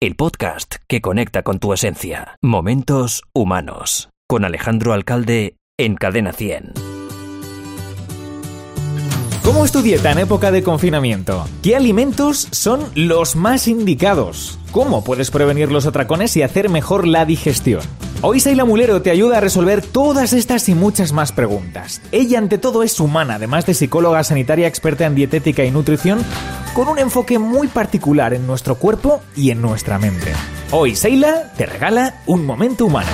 el podcast que conecta con tu esencia. Momentos humanos. Con Alejandro Alcalde en Cadena 100. ¿Cómo es tu dieta en época de confinamiento? ¿Qué alimentos son los más indicados? ¿Cómo puedes prevenir los atracones y hacer mejor la digestión? Hoy Seila Mulero te ayuda a resolver todas estas y muchas más preguntas. Ella ante todo es humana, además de psicóloga sanitaria experta en dietética y nutrición, con un enfoque muy particular en nuestro cuerpo y en nuestra mente. Hoy Seila te regala un momento humano.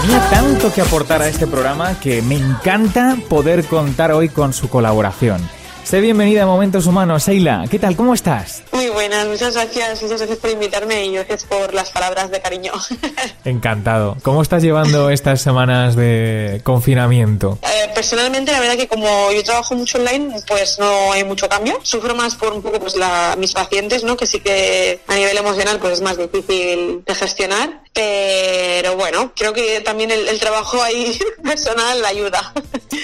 Tenía tanto que aportar a este programa que me encanta poder contar hoy con su colaboración. Sé bienvenida a Momentos Humanos, Seila. ¿Qué tal? ¿Cómo estás? Muy buenas, muchas gracias, muchas gracias por invitarme y gracias por las palabras de cariño. Encantado. ¿Cómo estás llevando estas semanas de confinamiento? Eh, personalmente, la verdad que como yo trabajo mucho online, pues no hay mucho cambio. Sufro más por un poco pues la, mis pacientes, ¿no? Que sí que a nivel emocional pues es más difícil de gestionar. Pero bueno, creo que también el, el trabajo ahí personal ayuda.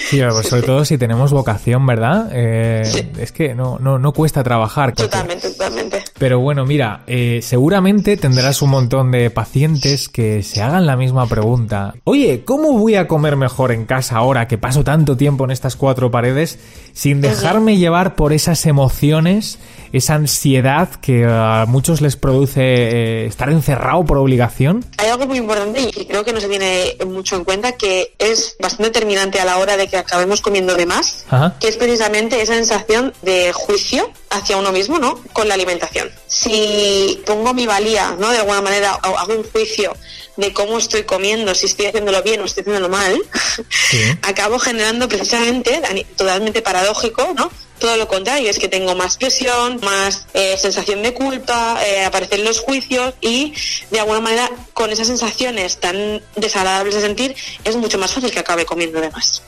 Sí, pues sobre todo si tenemos vocación, ¿verdad? Eh, sí. Es que no, no, no cuesta trabajar. Totalmente, totalmente. Pero bueno, mira, eh, seguramente tendrás un montón de pacientes que se hagan la misma pregunta. Oye, ¿cómo voy a comer mejor en casa ahora que paso tanto tiempo en estas cuatro paredes sin dejarme llevar por esas emociones, esa ansiedad que a muchos les produce eh, estar encerrado por obligación? Hay algo muy importante y creo que no se tiene mucho en cuenta que es bastante determinante a la hora de que acabemos comiendo de más, Ajá. que es precisamente esa sensación de juicio hacia uno mismo, ¿no? Con la alimentación. Si pongo mi valía, ¿no? De alguna manera, o hago un juicio de cómo estoy comiendo, si estoy haciéndolo bien o estoy haciéndolo mal, Sí. acabo generando precisamente, totalmente paradójico, ¿no? Todo lo contrario, es que tengo más presión, más eh, sensación de culpa, eh, aparecen los juicios y de alguna manera con esas sensaciones tan desagradables de sentir es mucho más fácil que acabe comiendo de más.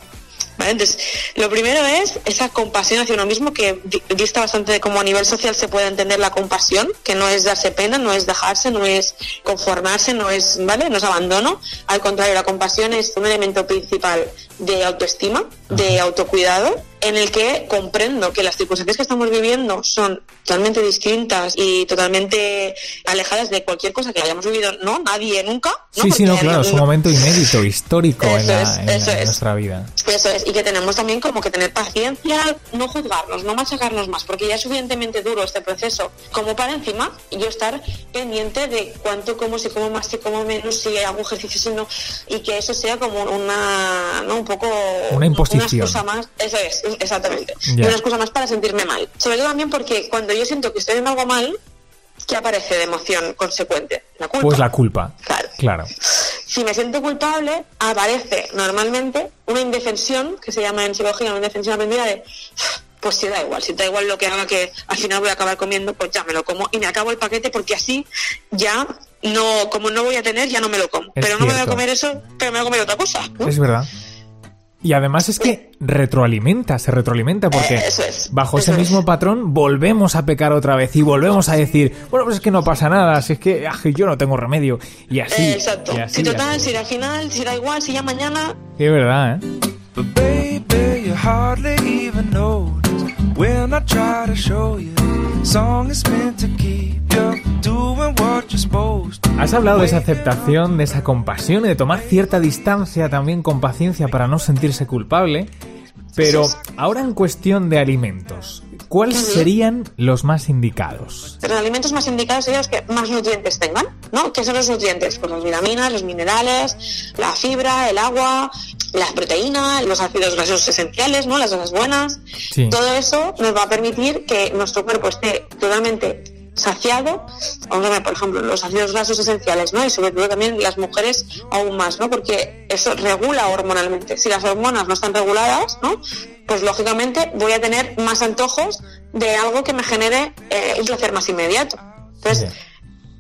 ¿Vale? Entonces, lo primero es esa compasión hacia uno mismo, que di- dista bastante de cómo a nivel social se puede entender la compasión, que no es darse pena, no es dejarse, no es conformarse, no es, ¿vale? No es abandono. Al contrario, la compasión es un elemento principal de autoestima, de autocuidado, en el que comprendo que las circunstancias que estamos viviendo son totalmente distintas y totalmente alejadas de cualquier cosa que hayamos vivido, ¿no? Nadie nunca. ¿no? Sí, sí, no, claro, es un momento inédito, histórico en, Eso la- es, en la- eso en es. nuestra vida. Eso es, y que tenemos también como que tener paciencia, no juzgarnos, no machacarnos más, porque ya es suficientemente duro este proceso, como para encima yo estar pendiente de cuánto como, si como más, si como menos, si hago ejercicio, si no, y que eso sea como una, ¿no? Un poco... Una imposición. Una excusa más, eso es, exactamente. Una excusa más para sentirme mal. Sobre todo también porque cuando yo siento que estoy haciendo algo mal, ¿qué aparece de emoción consecuente? La culpa. Pues la culpa. Claro. Claro. Si me siento culpable, aparece normalmente una indefensión, que se llama en psicología una indefensión aprendida de, pues si da igual, si da igual lo que haga que al final voy a acabar comiendo, pues ya me lo como y me acabo el paquete porque así ya no, como no voy a tener, ya no me lo como. Es pero no me voy a comer eso, pero me voy a comer otra cosa. ¿no? Es verdad. Y además es que retroalimenta, se retroalimenta porque Eh, eso es, bajo eso ese mismo patrón volvemos a pecar otra vez y volvemos a decir, bueno, pues es que no pasa nada, si es que ah, yo no tengo remedio. Y así. Eh, exacto. y así, si total, así. si al final, si da igual, si ya mañana, Sí, es verdad, ¿eh? But baby, you hardly even notice when I try to show you. Song is meant to keep you doing what you're supposed to. Has hablado de esa aceptación, de esa compasión y de tomar cierta distancia también con paciencia para no sentirse culpable. Pero ahora en cuestión de alimentos, ¿cuáles serían los más indicados? los alimentos más indicados serían los que más nutrientes tengan, ¿no? ¿Qué son los nutrientes? Pues las vitaminas, los minerales, la fibra, el agua, las proteínas, los ácidos grasos esenciales, ¿no? Las grasas buenas. Sí. Todo eso nos va a permitir que nuestro cuerpo esté totalmente saciado, vamos a ver, por ejemplo, los ácidos grasos esenciales, ¿no? Y sobre todo también las mujeres aún más, ¿no? Porque eso regula hormonalmente. Si las hormonas no están reguladas, ¿no? Pues lógicamente voy a tener más antojos de algo que me genere eh, un placer más inmediato. Entonces,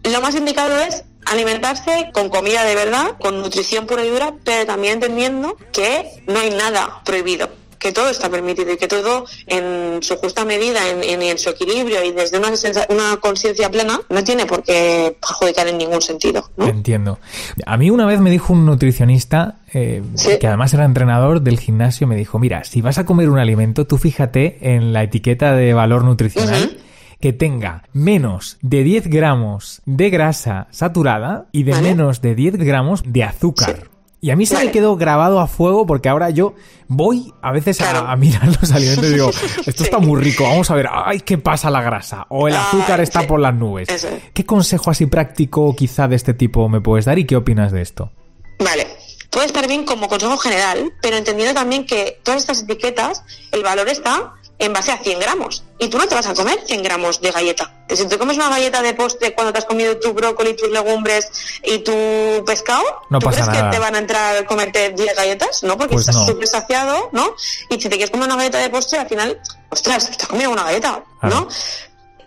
lo más indicado es alimentarse con comida de verdad, con nutrición pura y dura, pero también entendiendo que no hay nada prohibido. Que todo está permitido y que todo en su justa medida, en, en- en su equilibrio y desde una, una conciencia plena, no tiene por qué perjudicar en ningún sentido. ¿no? Entiendo. A mí una vez me dijo un nutricionista, eh, Sí. que además era entrenador del gimnasio, me dijo, mira, si vas a comer un alimento, tú fíjate en la etiqueta de valor nutricional. Que tenga menos de 10 gramos de grasa saturada y de Vale. menos de 10 gramos de azúcar. Sí. Y a mí se me quedó grabado a fuego porque ahora yo voy a veces a- Claro. a, mirar los alimentos y digo, esto está muy rico, vamos a ver, ay, ¿qué pasa la grasa? O el Ay, azúcar está sí. por las nubes. Eso. ¿Qué consejo así práctico quizá de este tipo me puedes dar y qué opinas de esto? Vale. Puede estar bien como consejo general, pero entendiendo también que todas estas etiquetas, el valor está en base a 100 gramos. Y tú no te vas a comer 100 gramos de galleta. Si te comes una galleta de postre cuando te has comido tu brócoli, tus legumbres y tu pescado, No ¿tú pasa crees nada. que te van a entrar a comerte 10 galletas? No, porque Pues estás no. súper saciado, ¿no? Y si te quieres comer una galleta de postre, al final, ostras, te has comido una galleta. ¿no?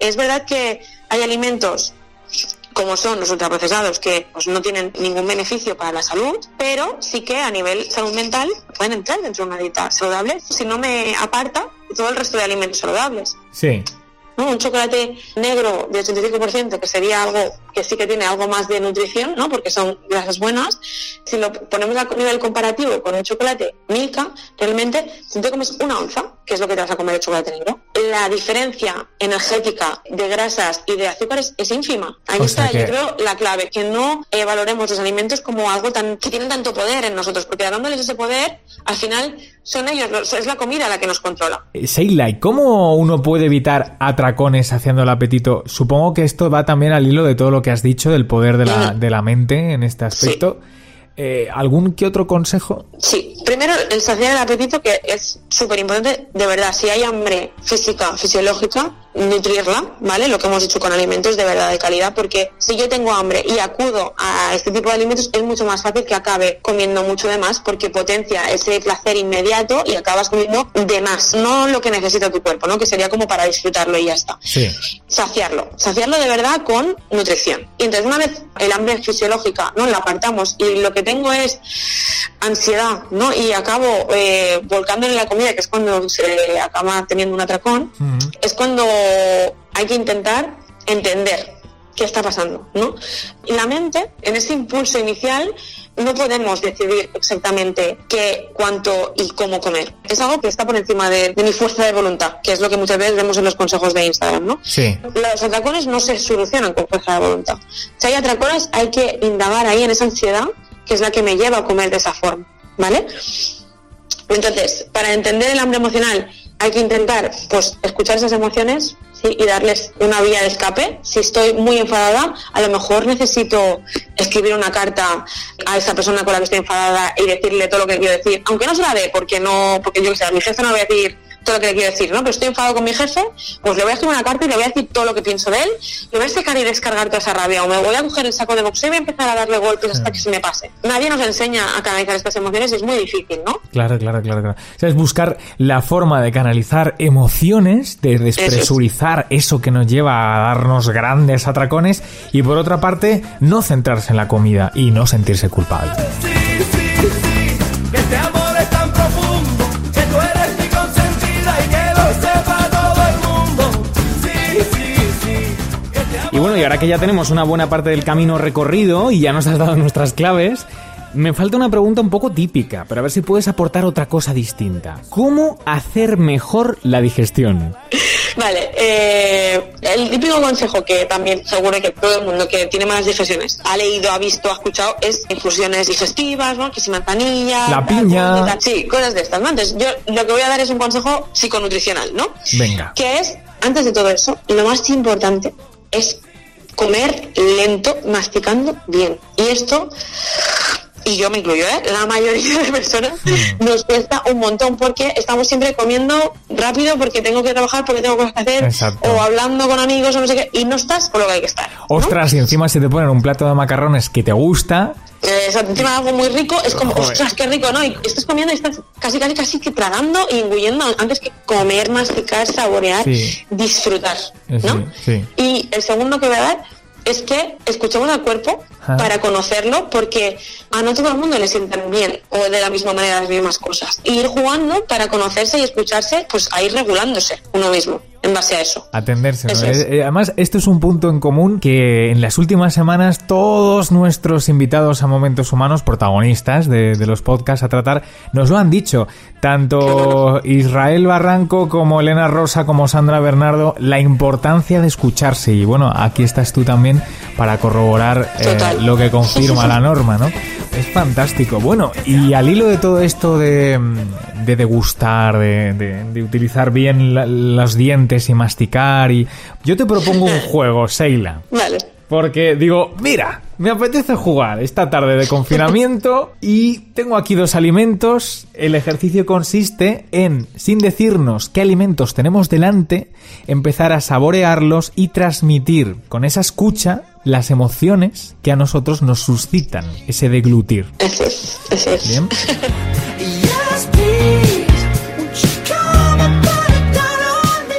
Es verdad que hay alimentos como son los ultraprocesados que pues, no tienen ningún beneficio para la salud, pero sí que a nivel salud mental pueden entrar dentro de una dieta saludable si no me aparta todo el resto de alimentos saludables. Sí, ¿no? Un chocolate negro de 85%, que sería algo que sí que tiene algo más de nutrición, ¿no? porque son grasas buenas. Si lo ponemos a nivel comparativo con un chocolate Milka, realmente si te comes una onza, que es lo que te vas a comer de chocolate negro, la diferencia energética de grasas y de azúcares es ínfima. Ahí O está, que- yo creo, la clave, que no eh, valoremos los alimentos como algo tan que tienen tanto poder en nosotros, porque dándoles ese poder, al final son ellos, los- es la comida la que nos controla. Eh, Sheila, ¿y cómo uno puede evitar atracones haciendo el apetito? Supongo que esto va también al hilo de todo lo que has dicho del poder de la, Ujú. de la mente en este aspecto. Eh, ¿Algún que otro consejo? Sí, primero el saciar el apetito que es súper importante, de verdad, si hay hambre física, fisiológica, nutrirla, ¿vale? Lo que hemos dicho con alimentos de verdad de calidad, porque si yo tengo hambre y acudo a este tipo de alimentos es mucho más fácil que acabe comiendo mucho de más porque potencia ese placer inmediato y acabas comiendo de más, no lo que necesita tu cuerpo, ¿no? Que sería como para disfrutarlo y ya está Sí. saciarlo, saciarlo de verdad con nutrición. Y entonces una vez el hambre fisiológica no la apartamos y lo que tengo es ansiedad, ¿no? Y acabo eh, volcando en la comida, que es cuando se acaba teniendo un atracón, es cuando hay que intentar entender qué está pasando, ¿no? Y la mente, en ese impulso inicial, no podemos decidir exactamente qué, cuánto y cómo comer. Es algo que está por encima de, de mi fuerza de voluntad, que es lo que muchas veces vemos en los consejos de Instagram, ¿no? Sí. Los atracones no se solucionan con fuerza de voluntad. Si hay atracones, hay que indagar ahí en esa ansiedad, que es la que me lleva a comer de esa forma, ¿vale? Entonces, para entender el hambre emocional, hay que intentar, pues, escuchar esas emociones y darles una vía de escape. Si estoy muy enfadada, a lo mejor necesito escribir una carta a esa persona con la que estoy enfadada y decirle todo lo que quiero decir, aunque no se la dé, porque no, porque yo que sé, mi jefe no le voy a decir todo lo que le quiero decir, ¿no? Pero estoy enfadado con mi jefe, pues le voy a escribir una carta y le voy a decir todo lo que pienso de él, le voy a sacar y descargar toda esa rabia, o me voy a coger el saco de boxeo y voy a empezar a darle golpes hasta que se me pase. Nadie nos enseña a canalizar estas emociones, es muy difícil, ¿no? Claro, claro, claro, claro. O sea, es buscar la forma de canalizar emociones, de despresurizar eso que nos lleva a darnos grandes atracones y por otra parte, no centrarse en la comida y no sentirse culpable. Y bueno, y ahora que ya tenemos una buena parte del camino recorrido y ya nos has dado nuestras claves, me falta una pregunta un poco típica, pero a ver si puedes aportar otra cosa distinta. ¿Cómo hacer mejor la digestión? Vale, eh, el típico consejo que también seguro que todo el mundo que tiene malas digestiones ha leído, ha visto, ha escuchado es infusiones digestivas, ¿no? Que si manzanilla, La piña. tal, tal. sí, cosas de estas, ¿no? Entonces yo lo que voy a dar es un consejo psiconutricional, ¿no? Venga. Que es, antes de todo eso, lo más importante es comer lento, masticando bien. Y esto y yo me incluyo, ¿eh? la mayoría de personas Mm. nos cuesta un montón porque estamos siempre comiendo rápido porque tengo que trabajar, porque tengo cosas que hacer, Exacto. o hablando con amigos o no sé qué, y no estás por lo que hay que estar. ¿no? Ostras, y encima si te ponen un plato de macarrones que te gusta, Eh, o sea, encima algo muy rico es como, Joder. ostras, qué rico, ¿no? Y estás comiendo y estás casi, casi, casi que tragando y engullendo antes que comer, masticar, saborear, Sí. disfrutar, Eh, ¿no? sí, sí. Y el segundo que voy a dar es que escuchemos al cuerpo Ah. para conocerlo, porque a no todo el mundo le sientan bien o de la misma manera las mismas cosas. Y ir jugando para conocerse y escucharse, pues a ir regulándose uno mismo en base a eso. Atenderse. ¿no? Eso es. Eh, eh, Además, esto es un punto en común que en las últimas semanas todos nuestros invitados a Momentos Humanos, protagonistas de, de los podcasts a tratar, nos lo han dicho. Tanto Israel Barranco como Elena Rosa como Sandra Bernardo, la importancia de escucharse. Y bueno, aquí estás tú también para corroborar eh. Lo que confirma la norma, ¿no? Es fantástico. Bueno, y al hilo de todo esto de, de degustar, de, de- de utilizar bien la- los dientes y masticar, y yo te propongo un juego, Seila. Vale. Porque digo, mira, me apetece jugar esta tarde de confinamiento y tengo aquí dos alimentos. El ejercicio consiste en, sin decirnos qué alimentos tenemos delante, empezar a saborearlos y transmitir con esa escucha las emociones que a nosotros nos suscitan, ese deglutir. Eso es, eso es. Bien. Me?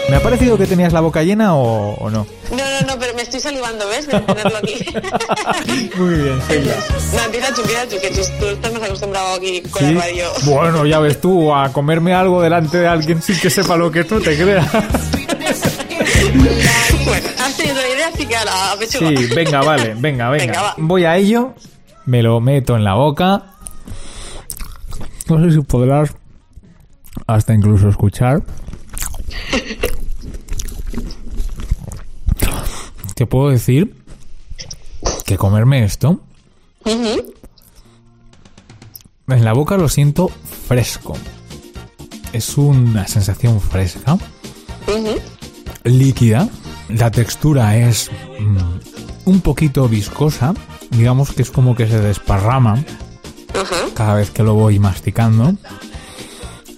¿Me ha parecido que tenías la boca llena o, o no? No, no, no, pero me estoy salivando, ¿ves? De tenerlo aquí. Muy bien, Seila. no, empieza tú, tú, que tú, tú estás más acostumbrado aquí con Sí. la radio. Bueno, ya ves tú, a comerme algo delante de alguien sin que sepa lo que tú te creas. bueno, la pechuga. Sí, venga, vale, venga, venga. Voy a ello, me lo meto en la boca. No sé si podrás hasta incluso escuchar. Te puedo decir que comerme esto en la boca lo siento fresco. Es una sensación fresca, líquida. La textura es mm, un poquito viscosa. Digamos que es como que se desparrama cada vez que lo voy masticando.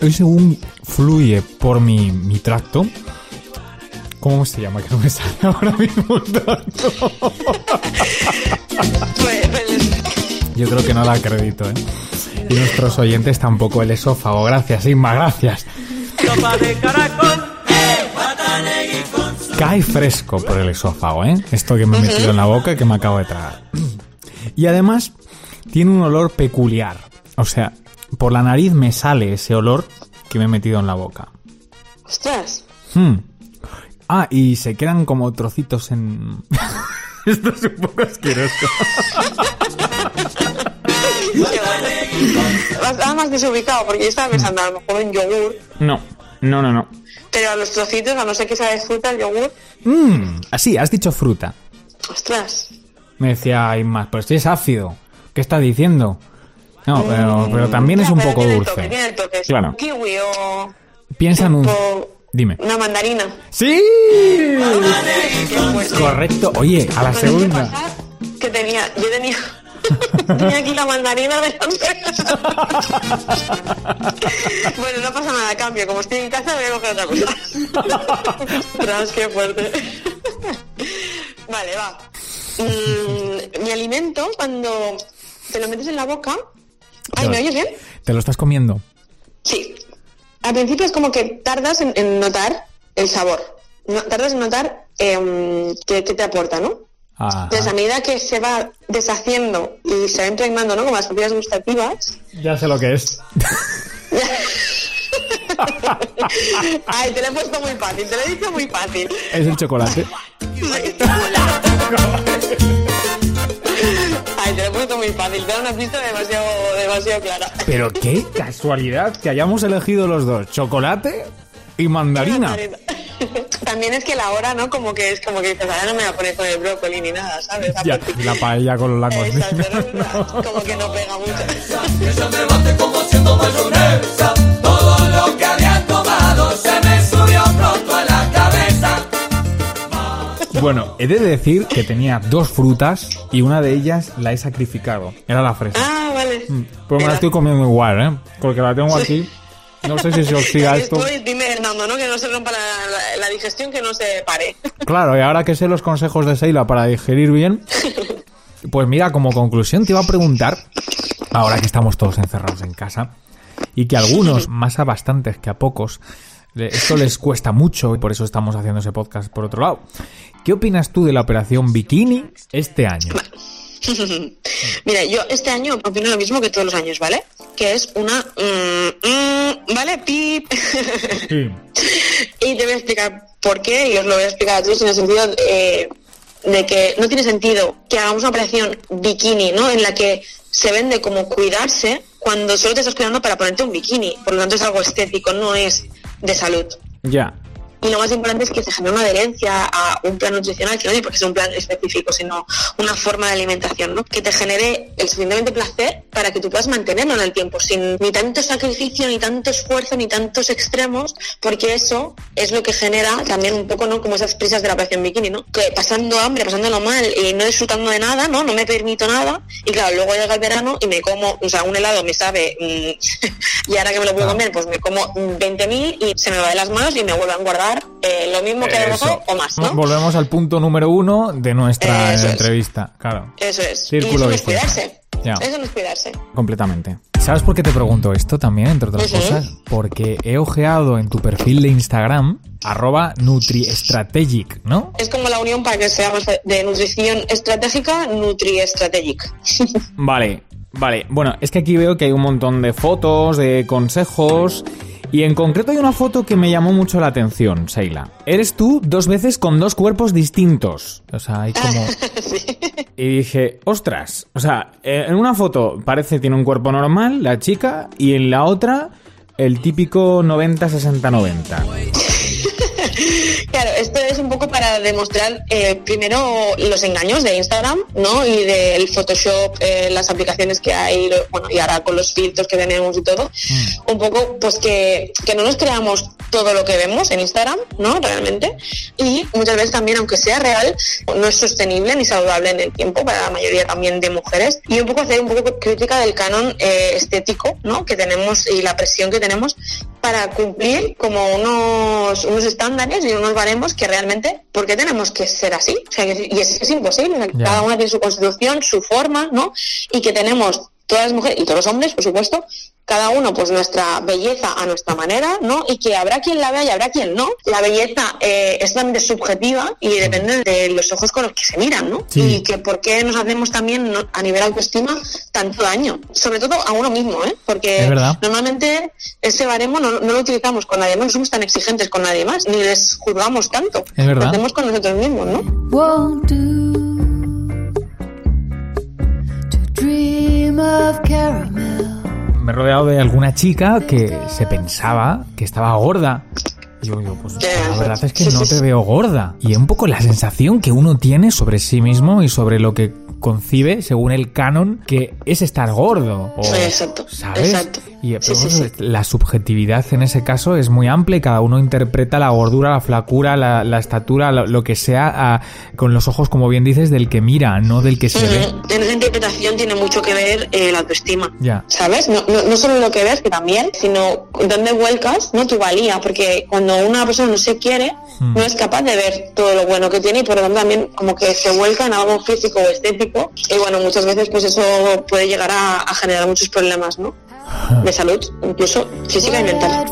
Y según fluye por mi, mi tracto. ¿Cómo se llama? Que no me sale ahora mismo el tracto. Pues, Yo creo que no la acredito, ¿eh? Y nuestros oyentes tampoco el esófago. Gracias, Inma, gracias. Sopa de caracol. Cae fresco por el esófago, ¿eh? Esto que me he metido en la boca y que me acabo de tragar. Y además tiene un olor peculiar. O sea, por la nariz me sale ese olor que me he metido en la boca. ostras. Hmm. Ah, y se quedan como trocitos en... Esto es un poco asqueroso. Estaba más desubicado porque yo estaba pensando a lo mejor en yogur, No, no, no, no. pero a los trocitos, a no ser que sea de fruta, el yogur, Mmm, así, has dicho fruta. ostras. Me decía Inma, pero esto es ácido. ¿Qué estás diciendo? No, pero, pero también es un poco tiene el dulce. toque, tiene el toque. Claro. un kiwi o Piensa en un... Dime. una mandarina. ¡Sí! Qué fuerte. Correcto. Oye, a la Pues, ¿qué segunda. Que tenía, yo tenía, tenía aquí la mandarina de Bueno, no pasa nada, cambio. Como estoy en casa, voy a coger otra cosa. Ostras, qué fuerte. Vale, va. Mm, mi alimento, cuando te lo metes en la boca. Ay, ¿me oyes bien? ¿Te lo estás comiendo? Sí. Al principio es como que tardas en, en notar el sabor. No- tardas en notar qué, qué te aporta, ¿no? Ajá. Entonces, a medida que se va deshaciendo y se va impregnando, ¿no? Como las papilas gustativas. Ya sé lo que es. Ay, te lo he puesto muy fácil, te lo he dicho muy fácil. Es el chocolate. Ay, te lo he puesto muy fácil, te da una pista demasiado, demasiado clara. Pero qué casualidad que hayamos elegido los dos. Chocolate y mandarina. También es que la hora, ¿no? Como que es como que dices, ahora no me voy a poner con el brócoli ni nada, ¿sabes? Ya, la paella con la Exacto, cocina. ¿no? Como que no pega mucho. Que se me bate como siendo mayonesa. Todo lo que había tomado se me subió pronto a la cabeza. Bueno, he de decir que tenía dos frutas y una de ellas la he sacrificado. Era la fresa. Ah, vale. Pues me la estoy comiendo igual, ¿eh? Porque la tengo aquí. No sé si se oxida esto. Estoy, dime, Hernando, ¿no? Que no se rompa la, la- la digestión, que no se pare. Claro, y ahora que sé los consejos de Seila para digerir bien, pues mira, como conclusión te iba a preguntar, ahora que estamos todos encerrados en casa, y que algunos, más a bastantes que a pocos, esto les cuesta mucho y por eso estamos haciendo ese podcast por otro lado. ¿Qué opinas tú de la operación Bikini este año? Mira, yo este año opino lo mismo que todos los años, ¿vale? Que es una... mm, mm, ¿Vale? Pip. y te voy a explicar por qué y os lo voy a explicar a todos en el sentido eh, de que no tiene sentido que hagamos una operación bikini, ¿no? En la que se vende como cuidarse cuando solo te estás cuidando para ponerte un bikini. Por lo tanto es algo estético, no es de salud. Ya. Y lo más importante es que se genere una adherencia a un plan nutricional, que no tiene por qué ser un plan específico, sino una forma de alimentación, ¿no? Que te genere el suficientemente placer para que tú puedas mantenerlo en el tiempo, sin ni tanto sacrificio, ni tanto esfuerzo, ni tantos extremos, porque eso es lo que genera también un poco, ¿no? Como esas prisas de la operación bikini, ¿no? Que pasando hambre, pasándolo mal y no disfrutando de nada, ¿no? No me permito nada. Y claro, luego llega el verano y me como, o sea, un helado me sabe, mm, y ahora que me lo puedo comer, pues me como mm, 20.000 y se me va de las manos y me vuelven a eh, lo mismo que Eso. mejor o más, ¿no? Volvemos al punto número uno de nuestra Eso es. entrevista. Claro. Eso es. Círculo y eso no es. Ya. Eso no es cuidarse. Completamente. ¿Sabes por qué te pregunto esto también, entre otras cosas? Porque he ojeado en tu perfil de Instagram, arroba NutriStrategic, ¿no? Es como la unión para que seamos de nutrición estratégica, Nutri-Strategic. Vale, vale. Bueno, es que aquí veo que hay un montón de fotos, de consejos. Y en concreto hay una foto que me llamó mucho la atención, Seila. Eres tú dos veces con dos cuerpos distintos. O sea, hay como... Y dije, ostras. O sea, eh, en una foto parece que tiene un cuerpo normal, la chica, y en la otra, el típico 90-60-90. Claro, esto es un poco para demostrar eh, primero los engaños de Instagram, ¿no? Y del Photoshop, eh, las aplicaciones que hay, bueno, y ahora con los filtros que tenemos y todo. Un poco, pues que, que no nos creamos todo lo que vemos en Instagram, ¿no? Realmente. Y muchas veces también, aunque sea real, no es sostenible ni saludable en el tiempo para la mayoría también de mujeres. Y un poco hacer un poco crítica del canon eh, estético, ¿no? Que tenemos y la presión que tenemos para cumplir como unos, unos estándares y unos baremos que realmente, ¿por qué tenemos que ser así? O sea, que- y es, es imposible, o sea, que Ya. cada una tiene su constitución, su forma, ¿no? Y que tenemos todas las mujeres y todos los hombres, por supuesto, cada uno pues nuestra belleza a nuestra manera, ¿no? Y que habrá quien la vea y habrá quien no. La belleza eh, es también subjetiva y depende de los ojos con los que se miran, ¿no? Sí. Y que por qué nos hacemos también ¿no? a nivel autoestima tanto daño, sobre todo a uno mismo, ¿eh? Porque normalmente ese baremo no, no lo utilizamos con nadie más, no somos tan exigentes con nadie más, ni les juzgamos tanto. Es verdad. Lo hacemos con nosotros mismos, ¿no? won't do to dream of caramel. Me he rodeado de alguna chica que se pensaba que estaba gorda. Y yo, yo, pues la verdad es que no te veo gorda. Y es un poco la sensación que uno tiene sobre sí mismo y sobre lo que concibe según el canon que es estar gordo. O, Exacto, ¿Sabes? exacto. Y Sí, sí, la subjetividad en ese caso es muy amplia y cada uno interpreta la gordura, la flacura, la, la estatura, lo, lo que sea a- con los ojos, como bien dices, del que mira, no del que se ve. En esa interpretación tiene mucho que ver eh, la autoestima. Ya. ¿Sabes? No, no, no solo lo que ves, que también, sino dónde vuelcas no tu valía, porque cuando una persona no se quiere, Hmm. no es capaz de ver todo lo bueno que tiene y por lo tanto también como que se vuelca en algo físico o estético y bueno, muchas veces pues eso puede llegar a, a generar muchos problemas, ¿no? De salud, incluso física y mental.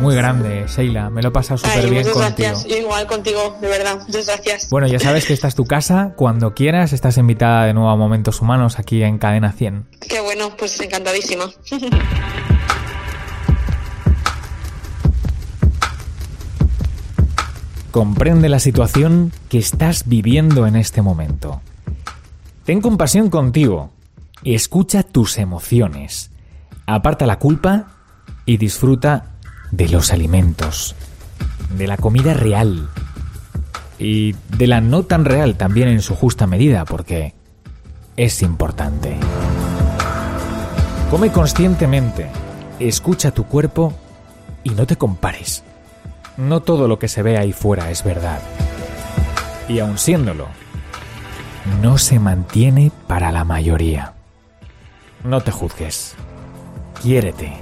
Muy grande, Sheila. Me lo he pasado súper bien muchas contigo. gracias. Yo igual contigo, de verdad. Muchas gracias. Bueno, ya sabes que esta es tu casa. Cuando quieras, estás invitada de nuevo a Momentos Humanos aquí en Cadena 100. Qué bueno, pues encantadísima. Comprende la situación que estás viviendo en este momento. Ten compasión contigo. Escucha tus emociones. Aparta la culpa y disfruta de los alimentos. De la comida real. Y de la no tan real también en su justa medida, porque es importante. Come conscientemente. Escucha tu cuerpo y no te compares. No todo lo que se ve ahí fuera es verdad. Y aun siéndolo, no se mantiene para la mayoría. No te juzgues. Quiérete.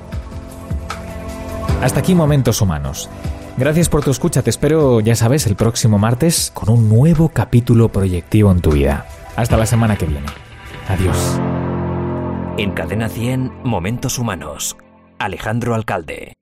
Hasta aquí Momentos Humanos. Gracias por tu escucha. Te espero, ya sabes, el próximo martes con un nuevo capítulo proyectivo en tu vida. Hasta la semana que viene. Adiós. En Cadena 100, Momentos Humanos. Alejandro Alcalde.